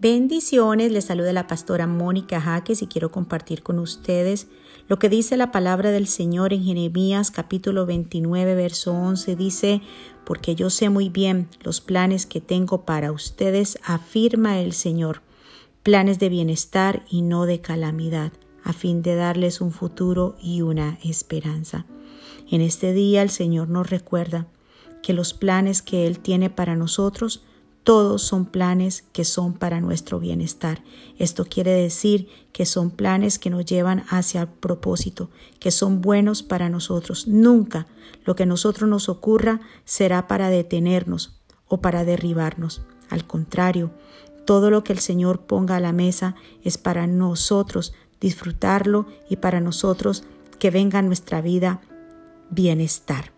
Bendiciones, les saluda la pastora Mónica Jaques y quiero compartir con ustedes lo que dice la palabra del Señor en Jeremías capítulo 29 verso 11 dice, porque yo sé muy bien los planes que tengo para ustedes, afirma el Señor, planes de bienestar y no de calamidad, a fin de darles un futuro y una esperanza. En este día el Señor nos recuerda que los planes que Él tiene para nosotros todos son planes que son para nuestro bienestar. Esto quiere decir que son planes que nos llevan hacia el propósito, que son buenos para nosotros. Nunca lo que a nosotros nos ocurra será para detenernos o para derribarnos. Al contrario, todo lo que el Señor ponga a la mesa es para nosotros disfrutarlo y para nosotros que venga a nuestra vida bienestar,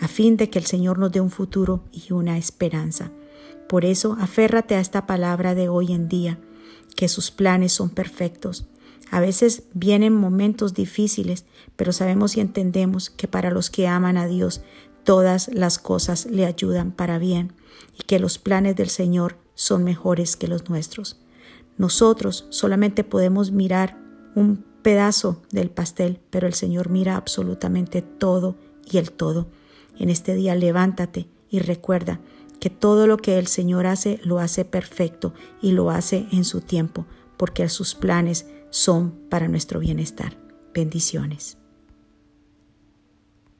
a fin de que el Señor nos dé un futuro y una esperanza. Por eso, aférrate a esta palabra de hoy en día, que sus planes son perfectos. A veces vienen momentos difíciles, pero sabemos y entendemos que para los que aman a Dios, todas las cosas le ayudan para bien y que los planes del Señor son mejores que los nuestros. Nosotros solamente podemos mirar un pedazo del pastel, pero el Señor mira absolutamente todo y el todo. En este día levántate y recuerda que todo lo que el Señor hace lo hace perfecto y lo hace en su tiempo, porque sus planes son para nuestro bienestar. Bendiciones.